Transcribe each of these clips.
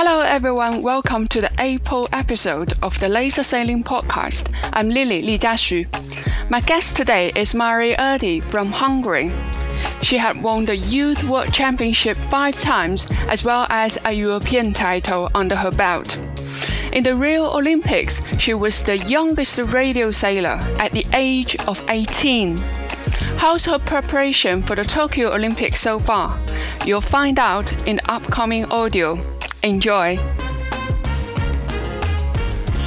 Hello, everyone. Welcome to the April episode of the Laser Sailing Podcast. I'm Lily Li Jiaxu. My guest today is Mari Erdi from Hungary. She had won the Youth World Championship five times, as well as a European title under her belt. In the Rio Olympics, she was the youngest radio sailor at the age of 18. How's her preparation for the Tokyo Olympics so far? You'll find out in the upcoming audio. Enjoy!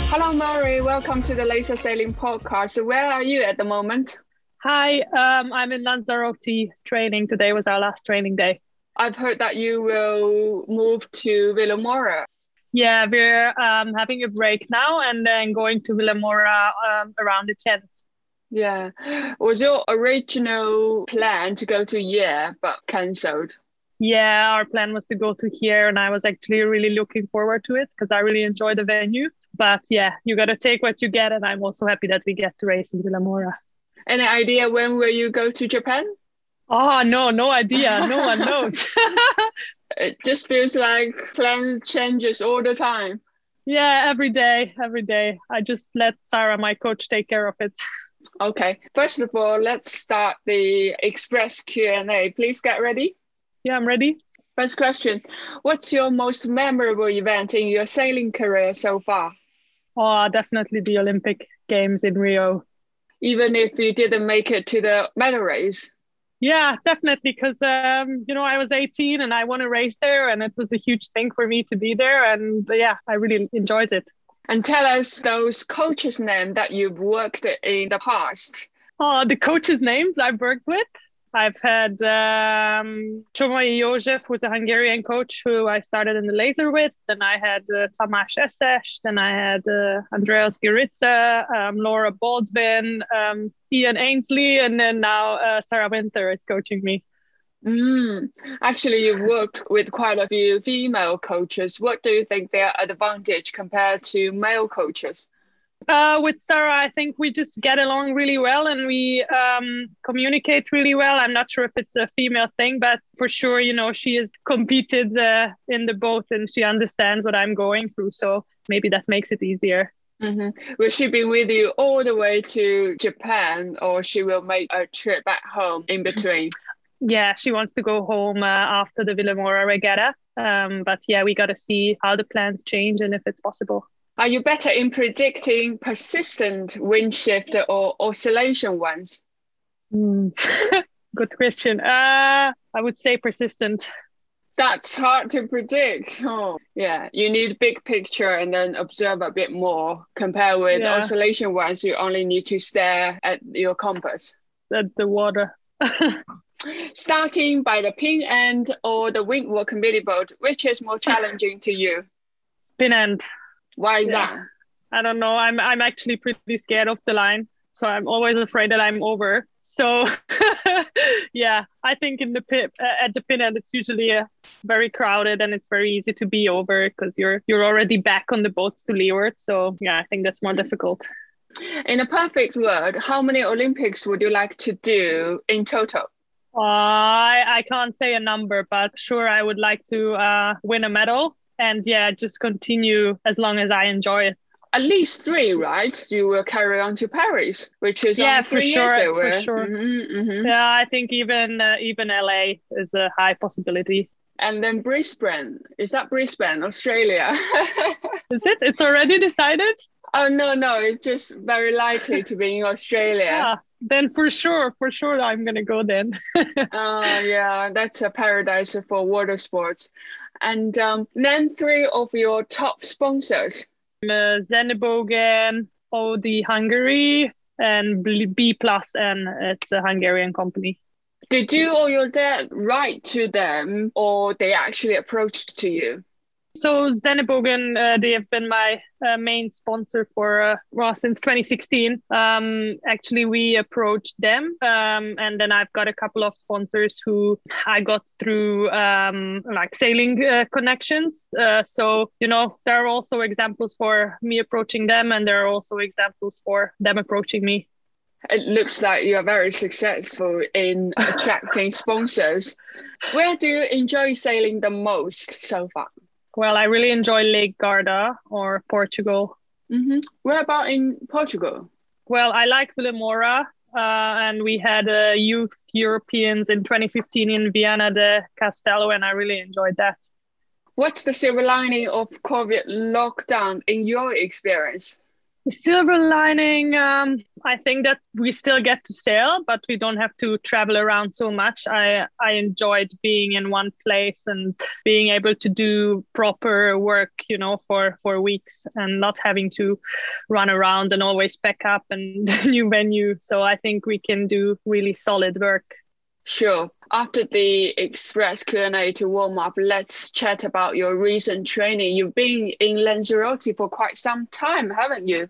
Hello, Mari. Welcome to the Laser Sailing Podcast. Where are you at the moment? Hi, um, I'm in Lanzarote training. Today was our last training day. I've heard that you will move to Vilamoura. Yeah, we're um, having a break now and then going to Vilamoura um, around the 10th. Yeah. Was your original plan to go to Hyères but cancelled? Yeah, our plan was to go to Hyères, and I was actually really looking forward to it because I really enjoy the venue. But yeah, you got to take what you get, and I'm also happy that we get to race in Vilamoura. Any idea when will you go to Japan? Oh no, no idea. No one knows. it just feels like plan changes all the time. Yeah, every day, every day. I just let Sara, my coach, take care of it. Okay. First of all, let's start the express Q&A. Please get ready. Yeah, I'm ready. First question What's your most memorable event in your sailing career so far? Oh, definitely the Olympic Games in Rio. Even if you didn't make it to the medal race? Yeah, definitely. Because, um, you know, I was 18 and I won a race there, and it was a huge thing for me to be there. And yeah, I really enjoyed it. And tell us those coaches' names that you've worked in the past. Oh, the coaches' names I've worked with. I've had um, József, who's a Hungarian coach who I started in the laser with. Then I had uh, Tamás. Then I had uh, Andreas Giritza, um, Laura Baldwin, um, Ian Ainsley, and then now uh, Sara Winther is coaching me. Mm. Actually, you've worked with quite a few female coaches. What do you think their advantage compared to male coaches? Uh, with Sara, I think we just get along really well and we um, communicate really well. I'm not sure if it's a female thing, but for sure, you know, she has competed uh, in the boat and she understands what I'm going through. So maybe that makes it easier. Mm-hmm. Will she be with you all the way to Japan or she will make a trip back home in between? Yeah, she wants to go home uh, after the Vilamoura regatta. Um, but yeah, we got to see how the plans change and if it's possible. Are you better in predicting persistent wind shift or oscillation ones? Mm. Good question. Uh, I would say persistent. That's hard to predict. Oh, yeah. You need big picture and then observe a bit more. Compare with yeah. oscillation ones, you only need to stare at your compass. At the water. Starting by the pin end or the windward committee boat, which is more challenging to you? Pin end. Why is yeah. that? I don't know. I'm I'm actually pretty scared of the line, so I'm always afraid that I'm over. So yeah, I think in the pit uh, at the pin end, it's usually uh, very crowded and it's very easy to be over because you're you're already back on the boats to leeward. So yeah, I think that's more difficult. In a perfect world, how many Olympics would you like to do in total? Uh, I, I can't say a number, but sure, I would like to uh, win a medal and yeah, just continue as long as I enjoy it. At least three, right? You will carry on to Paris, which is yeah, for sure, for sure. Mm-hmm, mm-hmm. Yeah, I think even uh, even LA is a high possibility. And then Brisbane is that Brisbane, Australia? is it? It's already decided. Oh no, no, it's just very likely to be in Australia. Yeah, then for sure, for sure, I'm gonna go then. Oh uh, yeah, that's a paradise for water sports. And um, name three of your top sponsors. Uh, Sennebogen, OD Hungary, and B Plus, and it's a Hungarian company. Did you or your dad write to them, or they actually approached to you? So Sennebogen, uh, they have been my uh, main sponsor for uh, well, since 2016. Um, actually, we approached them, um, and then I've got a couple of sponsors who I got through um, like sailing uh, connections. Uh, so you know, there are also examples for me approaching them, and there are also examples for them approaching me. It looks like you are very successful in attracting sponsors. Where do you enjoy sailing the most so far? Well, I really enjoy Lake Garda or Portugal. Mm-hmm. Where about in Portugal? Well, I like Vilamoura, uh, and we had uh, youth Europeans in 2015 in Viana do Castelo, and I really enjoyed that. What's the silver lining of COVID lockdown in your experience? The silver lining, um, I think that we still get to sail, but we don't have to travel around so much. I I enjoyed being in one place and being able to do proper work, you know, for for weeks and not having to run around and always pack up and new venue. So I think we can do really solid work. Sure. After the express Q&A to warm up, let's chat about your recent training. You've been in Lanzarote for quite some time, haven't you?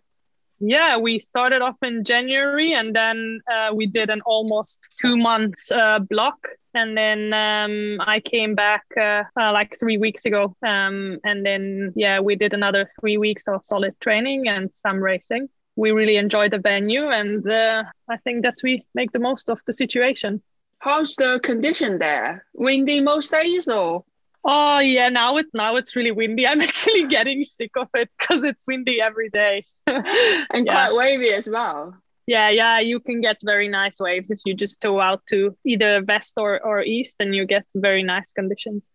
Yeah, we started off in January and then uh, we did an almost two months uh, block. And then um, I came back uh, uh like three weeks ago. Um, and then, yeah, we did another three weeks of solid training and some racing. We really enjoyed the venue and uh, I think that we make the most of the situation. How's the condition there? Windy most days or? Oh yeah, now it now it's really windy. I'm actually getting sick of it because it's windy every day. and yeah. quite wavy as well. Yeah, yeah, you can get very nice waves if you just tow out to either west or, or east and you get very nice conditions.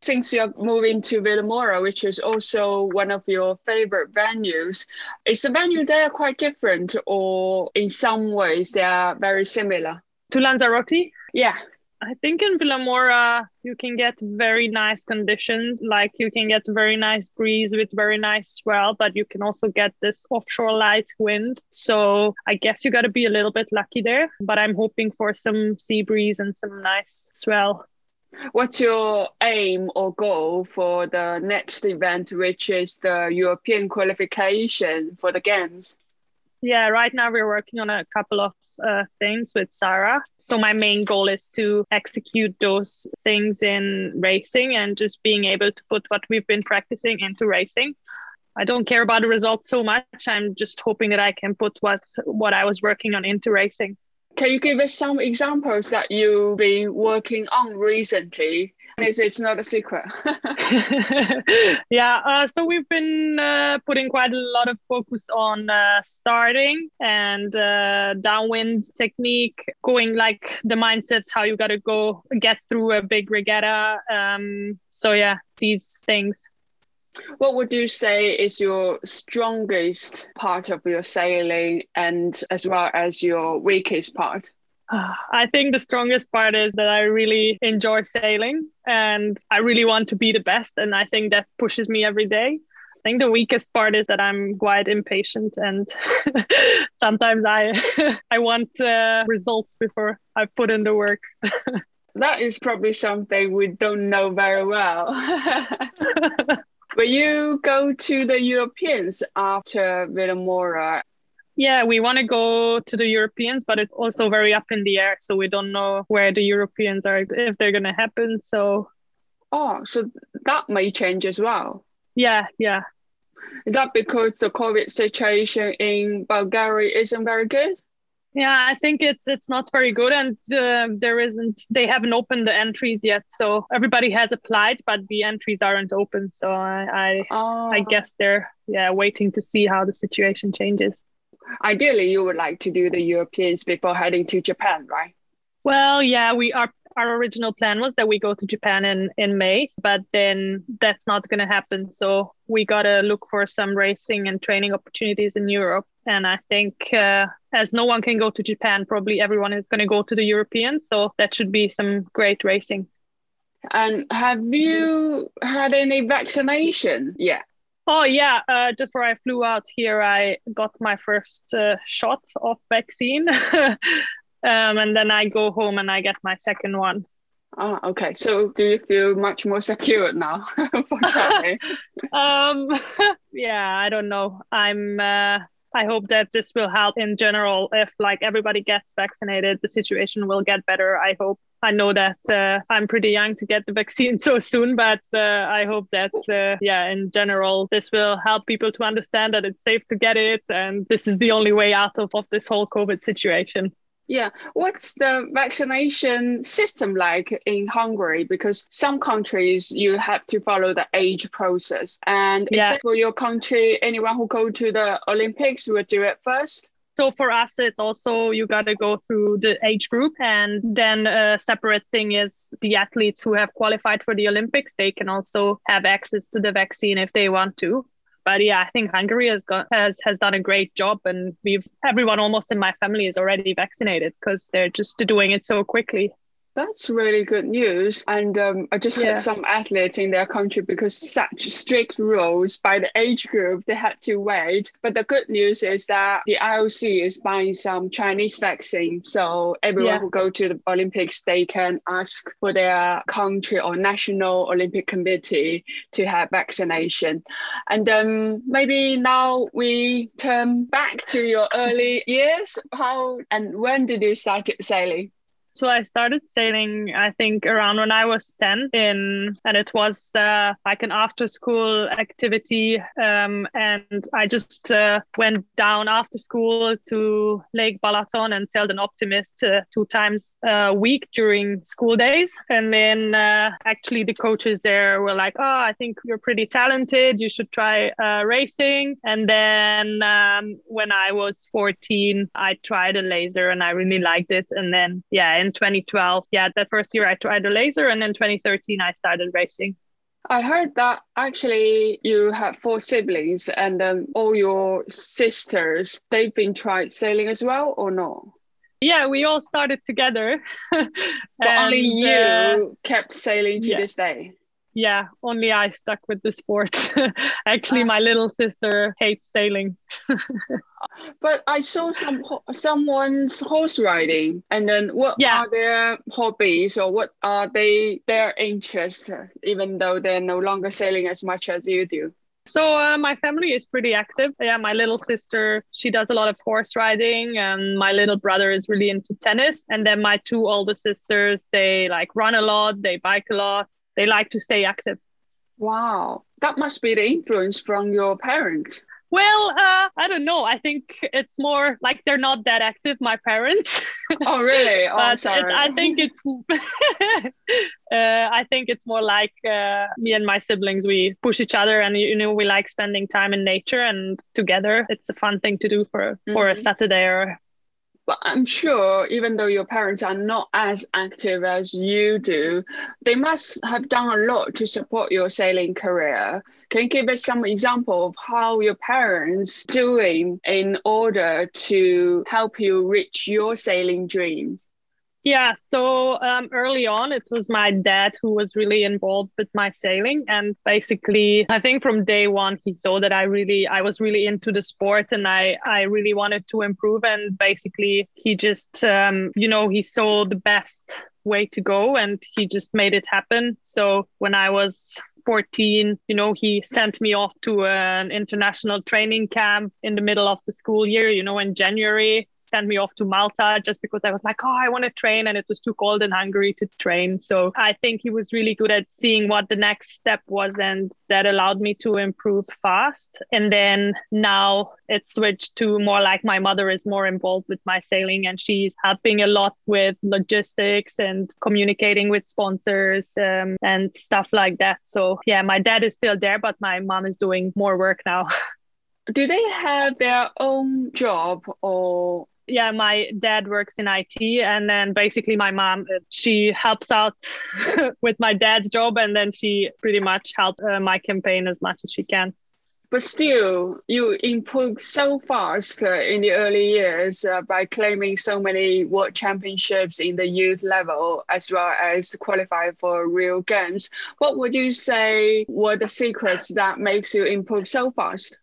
Since you're moving to Vilamoura, which is also one of your favorite venues, is the venue there quite different or in some ways they are very similar? To Lanzarote? Yeah. I think in Vilamoura you can get very nice conditions. Like you can get very nice breeze with very nice swell, but you can also get this offshore light wind. So I guess you got to be a little bit lucky there. But I'm hoping for some sea breeze and some nice swell. What's your aim or goal for the next event, which is the European qualification for the Games? Yeah, right now we're working on a couple of uh, things with Sara. So my main goal is to execute those things in racing and just being able to put what we've been practicing into racing. I don't care about the results so much. I'm just hoping that I can put what what I was working on into racing. Can you give us some examples that you've been working on recently it's, it's not a secret. yeah, uh, so we've been uh, putting quite a lot of focus on uh, starting and uh, downwind technique, going like the mindsets, how you got to go get through a big regatta. Um, so, yeah, these things. What would you say is your strongest part of your sailing and as well as your weakest part? I think the strongest part is that I really enjoy sailing and I really want to be the best. And I think that pushes me every day. I think the weakest part is that I'm quite impatient and sometimes I I want uh, results before I put in the work. that is probably something we don't know very well. Will you go to the Europeans after Vilamoura yeah, we want to go to the Europeans, but it's also very up in the air. So we don't know where the Europeans are, if they're going to happen. So, oh, so that may change as well. Yeah, yeah. Is that because the COVID situation in Bulgaria isn't very good? Yeah, I think it's it's not very good, and uh, there isn't. They haven't opened the entries yet, so everybody has applied, but the entries aren't open. So I I, oh. I guess they're yeah waiting to see how the situation changes ideally you would like to do the Europeans before heading to Japan, right? Well, yeah, we are our original plan was that we go to Japan in, in May, but then that's not going to happen. So we got to look for some racing and training opportunities in Europe. And I think uh, as no one can go to Japan, probably everyone is going to go to the Europeans. So that should be some great racing. And have you had any vaccination yet? Oh yeah, uh, just where I flew out here, I got my first uh, shot of vaccine, um, and then I go home and I get my second one. Ah, okay. So, do you feel much more secure now for um, yeah, I don't know. I'm. Uh, I hope that this will help in general. If like everybody gets vaccinated, the situation will get better. I hope. I know that uh, I'm pretty young to get the vaccine so soon, but uh, I hope that, uh, yeah, in general, this will help people to understand that it's safe to get it. And this is the only way out of, of this whole COVID situation. Yeah. What's the vaccination system like in Hungary? Because some countries you have to follow the age process. And yeah. except for your country, anyone who go to the Olympics will do it first? So for us, it's also you got to go through the age group. And then a separate thing is the athletes who have qualified for the Olympics, they can also have access to the vaccine if they want to but yeah, I think Hungary has got has has done a great job, and we've everyone almost in my family is already vaccinated because they're just doing it so quickly. That's really good news. And um, I just yeah. heard some athletes in their country because such strict rules by the age group, they had to wait. But the good news is that the IOC is buying some Chinese vaccine. So everyone yeah. who go to the Olympics, they can ask for their country or national Olympic committee to have vaccination. And then um, maybe now we turn back to your early years. How and when did you start sailing? So I started sailing, I think, around when I was 10 in, and it was uh, like an after school activity. Um, and I just uh, went down after school to Lake Balaton and sailed an Optimist uh, two times a week during school days. And then uh, actually the coaches there were like, oh, I think you're pretty talented. You should try uh, racing. And then um, when I was 14, I tried a laser and I really liked it. And then, yeah, in 2012. Yeah, that first year I tried a laser, and then 2013 I started racing. I heard that actually you have four siblings, and then all your sisters they've been tried sailing as well, or no? Yeah, we all started together. but and, only you uh, kept sailing to yeah. this day yeah, only I stuck with the sport. Actually, uh, my little sister hates sailing. but I saw some someone's horse riding, and then what yeah. are their hobbies or what are they their interests, even though they're no longer sailing as much as you do? So uh, my family is pretty active. Yeah, my little sister, she does a lot of horse riding and my little brother is really into tennis. And then my two older sisters, they like run a lot, they bike a lot they like to stay active. Wow, that must be the influence from your parents. Well, uh, I don't know. I think it's more like they're not that active, my parents. Oh, really? Oh, but sorry. It, I think it's. uh, I think it's more like uh, me and my siblings. We push each other, and you know, we like spending time in nature and together. It's a fun thing to do for mm-hmm. for a mm-hmm. Saturday or but I'm sure even though your parents are not as active as you do, they must have done a lot to support your sailing career. Can you give us some example of how your parents doing in order to help you reach your sailing dreams? Yeah, so um, early on, it was my dad who was really involved with my sailing, and basically, I think from day one, he saw that I really, I was really into the sport, and I, I really wanted to improve. And basically, he just, um, you know, he saw the best way to go, and he just made it happen. So when I was 14, you know, he sent me off to an international training camp in the middle of the school year, you know, in January sent me off to Malta just because I was like, oh, I want to train. And it was too cold in Hungary to train. So I think he was really good at seeing what the next step was. And that allowed me to improve fast. And then now it switched to more like my mother is more involved with my sailing and she's helping a lot with logistics and communicating with sponsors um, and stuff like that. So yeah, my dad is still there, but my mom is doing more work now. Do they have their own job or yeah my dad works in it and then basically my mom she helps out with my dad's job and then she pretty much helped uh, my campaign as much as she can. But still you improved so fast uh, in the early years uh, by claiming so many world championships in the youth level as well as qualify for Rio games. What would you say were the secrets that makes you improve so fast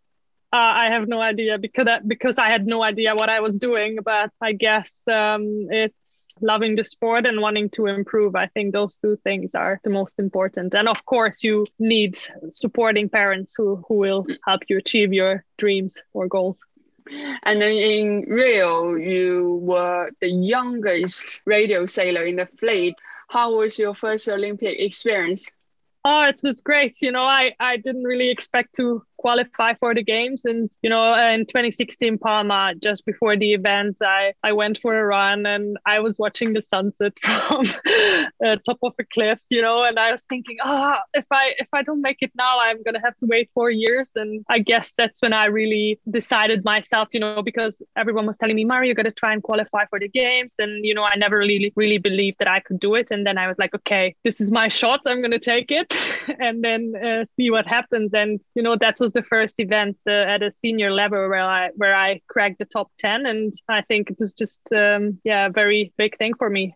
uh, I have no idea because I, because I had no idea what I was doing. But I guess um, it's loving the sport and wanting to improve. I think those two things are the most important. And of course, you need supporting parents who who will help you achieve your dreams or goals. And then in Rio, you were the youngest radio sailor in the fleet. How was your first Olympic experience? Oh, it was great. You know, I, I didn't really expect to qualify for the games. And, you know, in 2016 Palma, just before the event, I, I went for a run and I was watching the sunset from the top of a cliff, you know, and I was thinking, ah, oh, if I if I don't make it now, I'm gonna have to wait four years. And I guess that's when I really decided myself, you know, because everyone was telling me, Mari, you gotta try and qualify for the games. And, you know, I never really really believed that I could do it. And then I was like, okay, this is my shot. I'm gonna take it and then uh, see what happens. And, you know, that was the first event uh, at a senior level where I where I cracked the top 10. And I think it was just um, yeah, a very big thing for me.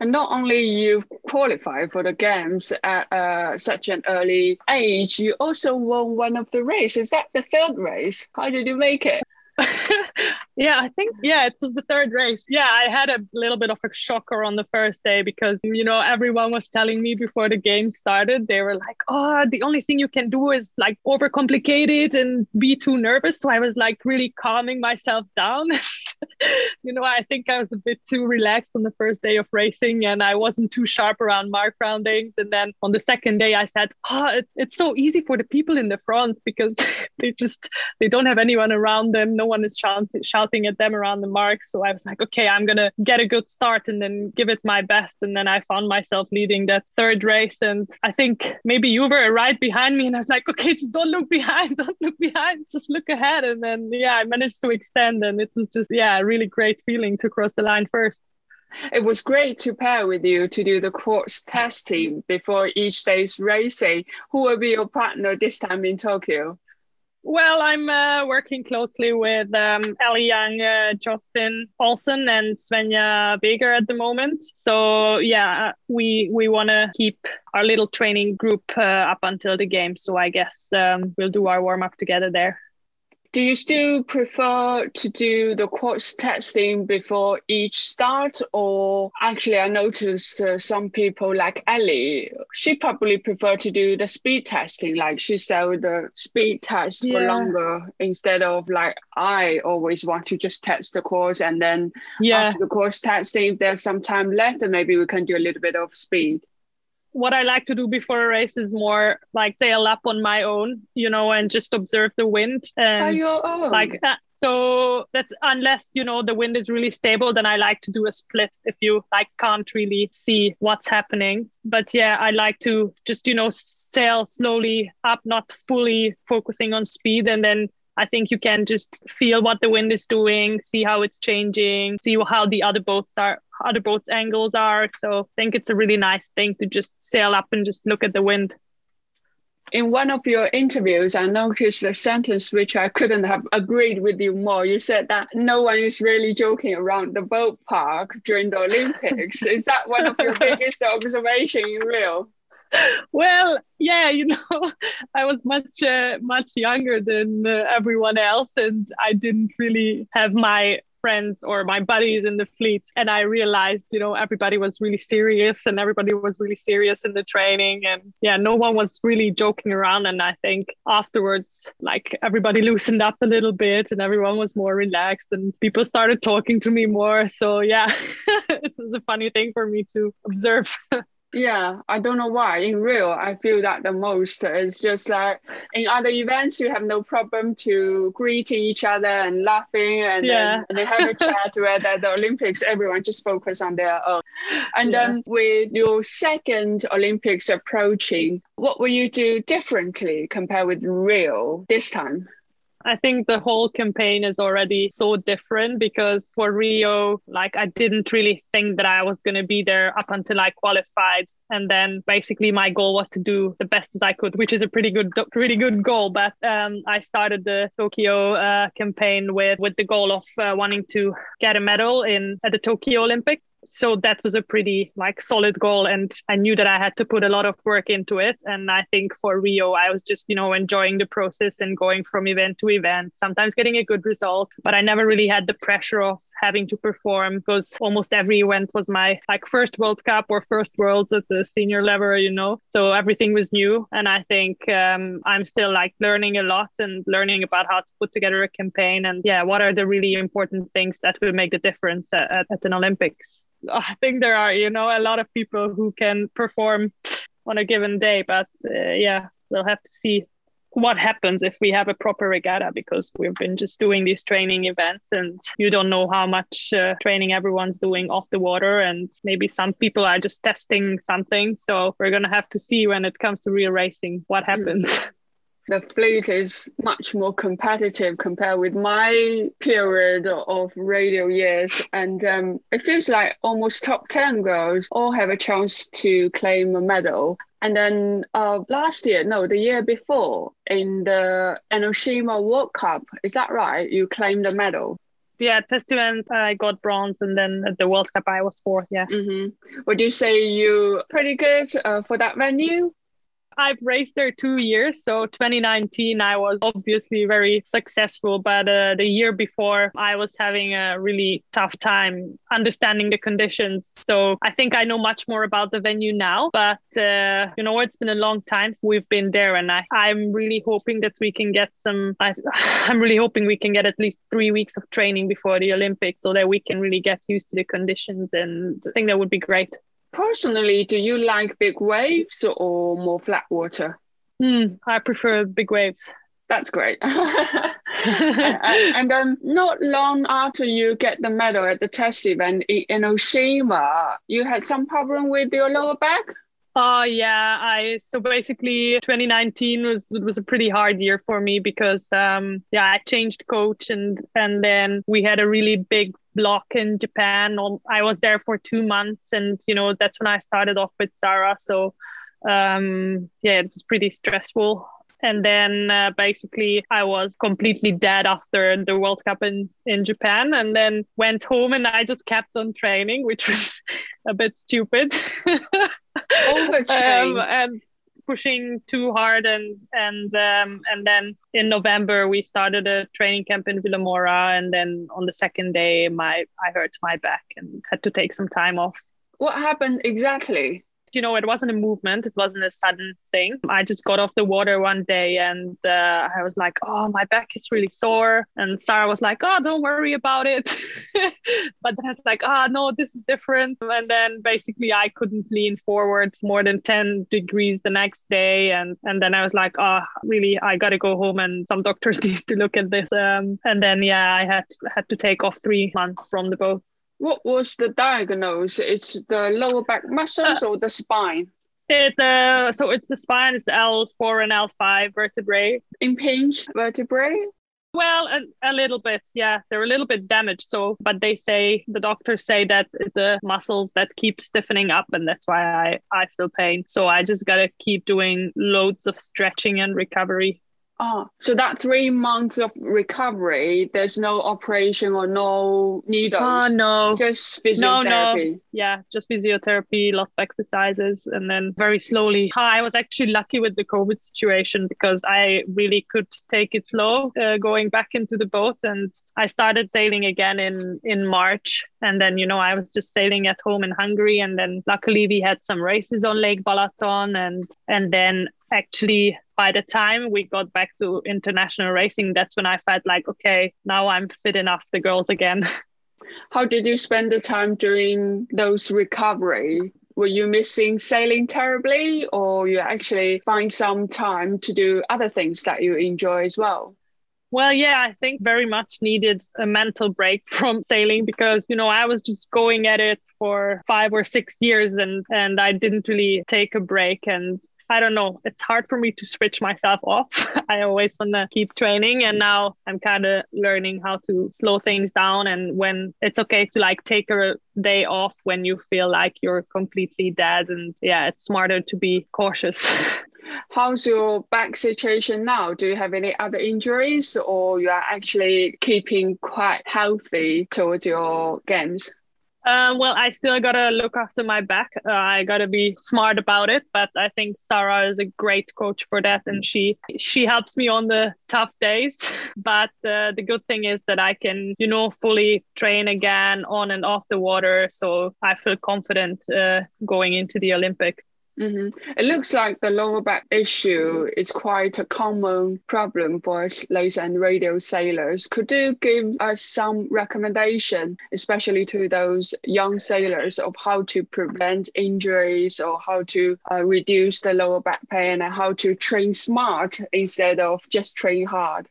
And not only you qualify for the games at uh, such an early age, you also won one of the races. Is that the third race? How did you make it? yeah, I think yeah, it was the third race. Yeah, I had a little bit of a shocker on the first day because you know everyone was telling me before the game started. They were like, "Oh, the only thing you can do is like overcomplicate it and be too nervous." So I was like really calming myself down. you know, I think I was a bit too relaxed on the first day of racing, and I wasn't too sharp around mark roundings. And then on the second day, I said, "Oh, it, it's so easy for the people in the front because they just they don't have anyone around them." no one is shout- shouting at them around the mark. So I was like, okay, I'm going to get a good start and then give it my best. And then I found myself leading that third race. And I think maybe you were right behind me. And I was like, okay, just don't look behind. Don't look behind. Just look ahead. And then, yeah, I managed to extend. And it was just, yeah, a really great feeling to cross the line first it was great to pair with you to do the course testing before each day's racing. Who will be your partner this time in Tokyo? Well, I'm uh, working closely with um, Ellie Young, uh, Olsen, and Svenja Weger at the moment. So yeah, we we want to keep our little training group uh, up until the game. So I guess um, we'll do our warm up together there. Do you still prefer to do the course testing before each start? Or actually, I noticed uh, some people like Ellie, she probably prefer to do the speed testing. Like she said, the speed test yeah. for longer instead of like I always want to just test the course and then yeah. after the course testing, if there's some time left, then maybe we can do a little bit of speed what I like to do before a race is more like sail lap on my own, you know, and just observe the wind and like that. So that's unless you know the wind is really stable, then I like to do a split if you like can't really see what's happening. But yeah, I like to just you know sail slowly up, not fully focusing on speed, and then I think you can just feel what the wind is doing, see how it's changing, see how the other boats are, other boats' angles are. So I think it's a really nice thing to just sail up and just look at the wind. In one of your interviews, I noticed a sentence which I couldn't have agreed with you more. You said that no one is really joking around the boat park during the Olympics. is that one of your biggest observations in Rio? well yeah you know i was much uh, much younger than uh, everyone else and i didn't really have my friends or my buddies in the fleet. And i realized you know everybody was really serious and everybody was really serious in the training. And yeah no one was really joking around. And i think afterwards like everybody loosened up a little bit and everyone was more relaxed and people started talking to me more. So yeah it was a funny thing for me to observe Yeah, I don't know why. In Rio I feel that the most. It's just like in other events, you have no problem to greeting each other and laughing and, yeah. then, and they have a chat. Where at the Olympics, everyone just focus on their own. And yeah. then with your second Olympics approaching, what will you do differently compared with Rio this time? I think the whole campaign is already so different because for Rio, like I didn't really think that I was going to be there up until I qualified. And then basically my goal was to do the best as I could, which is a pretty good, pretty good goal. But um, I started the Tokyo uh, campaign with, with the goal of uh, wanting to get a medal in at the Tokyo Olympics so that was a pretty like solid goal and i knew that i had to put a lot of work into it. And i think for rio i was just you know enjoying the process and going from event to event sometimes getting a good result but i never really had the pressure of having to perform because almost every event was my like first world cup or first worlds at the senior level you know? So everything was new and i think um, i'm still like learning a lot and learning about how to put together a campaign. And yeah what are the really important things that will make the difference at, at, at an olympics I think there are, you know, a lot of people who can perform on a given day, but uh, yeah, we'll have to see. what happens if we have a proper regatta because we've been just doing these training events and you don't know how much uh, training everyone's doing off the water and maybe some people are just testing something so we're going to have to see when it comes to real racing what happens mm. the fleet is much more competitive compared with my period of radio years. And um, it feels like almost top 10 girls all have a chance to claim a medal. And then uh, last year, no, the year before, in the Enoshima World Cup, is that right? You claimed a medal. Yeah, test event I got bronze, and then at the World Cup I was fourth. Yeah. Mm-hmm. Would you say you pretty good uh, for that venue? I've raced there two years. So 2019, I was obviously very successful, but uh, the year before, I was having a really tough time understanding the conditions. So I think I know much more about the venue now. But uh, you know, it's been a long time since we've been there, and I, I'm really hoping that we can get some. I, I'm really hoping we can get at least three weeks of training before the Olympics, so that we can really get used to the conditions. And I think that would be great. Personally, do you like big waves or more flat water? Mm, I prefer big waves. That's great. and, then not long after you get the medal at the test event in Enoshima, you had some problem with your lower back? Oh yeah, I so basically 2019 was was a pretty hard year for me because um yeah, I changed coach and and then we had a really big block in Japan. I was there for 2 months and you know, that's when I started off with Sara, so um yeah, it was pretty stressful and then uh, basically I was completely dead after the World Cup in in Japan, and then went home and I just kept on training, which was a bit stupid. um, and pushing too hard and and um, and then in November we started a training camp in Vilamoura and then on the second day my I hurt my back and had to take some time off. What happened exactly? You know, it wasn't a movement, it wasn't a sudden thing. I just got off the water one day and uh, I was like, oh, my back is really sore. And Sara was like, oh, don't worry about it. but then I was like, ah, oh, no, this is different. And then basically I couldn't lean forward more than 10 degrees the next day. And, and then I was like, oh, really, I got to go home and some doctors need to look at this. Um, and then, yeah, I had, had to take off three months from the boat. What was the diagnosis? It's the lower back muscles uh, or the spine? It's uh, so it's the spine. It's the L four and L five vertebrae. Impinged vertebrae. Well, a, a, little bit, yeah. They're a little bit damaged. So, but they say the doctors say that it's the muscles that keep stiffening up, and that's why I I feel pain. So I just gotta keep doing loads of stretching and recovery. Oh, so that three months of recovery, there's no operation or no needles. Oh no, just physiotherapy. No, no, yeah, just physiotherapy, lots of exercises, and then very slowly. I was actually lucky with the COVID situation because I really could take it slow, uh, going back into the boat, and I started sailing again in in March, and then you know I was just sailing at home in Hungary, and then luckily we had some races on Lake Balaton, and and then actually by the time we got back to international racing that's when i felt like okay now i'm fit enough the girls again how did you spend the time during those recovery were you missing sailing terribly or you actually find some time to do other things that you enjoy as well well, yeah, I think very much needed a mental break from sailing because, you know, I was just going at it for five or six years and, and I didn't really take a break. And I don't know. It's hard for me to switch myself off. I always want to keep training. And now I'm kind of learning how to slow things down and when it's okay to like take a day off when you feel like you're completely dead. And yeah, it's smarter to be cautious. How's your back situation now? Do you have any other injuries or you are actually keeping quite healthy towards your games? Um, well, I still gotta look after my back. Uh, I gotta be smart about it. But I think Sara is a great coach for that, and she she helps me on the tough days. But uh, the good thing is that I can, you know, fully train again on and off the water. So I feel confident uh, going into the Olympics. Mm-hmm. It looks like the lower back issue is quite a common problem for laser and radio sailors. Could you give us some recommendation, especially to those young sailors, of how to prevent injuries or how to uh, reduce the lower back pain and how to train smart instead of just train hard?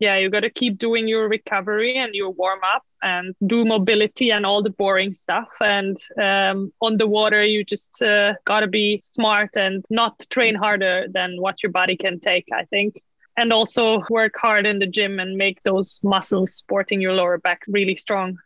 Yeah, you got to keep doing your recovery and your warm up and do mobility and all the boring stuff. And um, on the water, you just uh, got to be smart and not train harder than what your body can take, I think. And also work hard in the gym and make those muscles supporting your lower back really strong.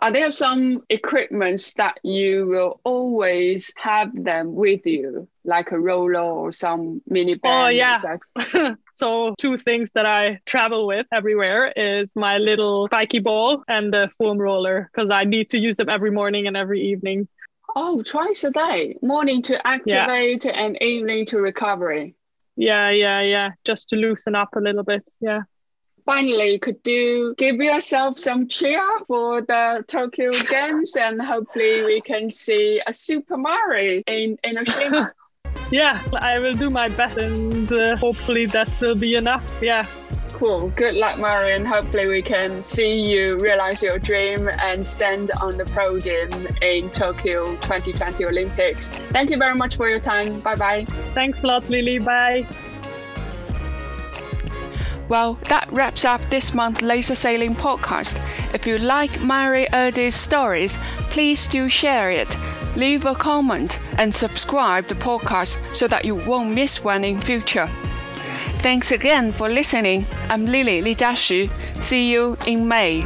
Are there some equipments that you will always have them with you, like a roller or some mini band? Oh yeah. so two things that I travel with everywhere is my little spiky ball and the foam roller because I need to use them every morning and every evening. Oh, twice a day, morning to activate yeah. and evening to recovery. Yeah, yeah, yeah. Just to loosen up a little bit. Yeah finally, could you give yourself some cheer for the Tokyo Games and hopefully we can see a Super Mario in Enoshima? yeah, I will do my best and uh, hopefully that will be enough. Yeah. Cool. Good luck, Mari. Hopefully, we can see you realize your dream and stand on the podium in Tokyo 2020 Olympics. Thank you very much for your time. Bye bye. Thanks a lot, Lily. Bye. Well, that wraps up this month's Laser Sailing podcast. If you like Mari Erdi's stories, please do share it, leave a comment, and subscribe the podcast so that you won't miss one in future. Thanks again for listening. I'm Lily Li Jiaxu. See you in May.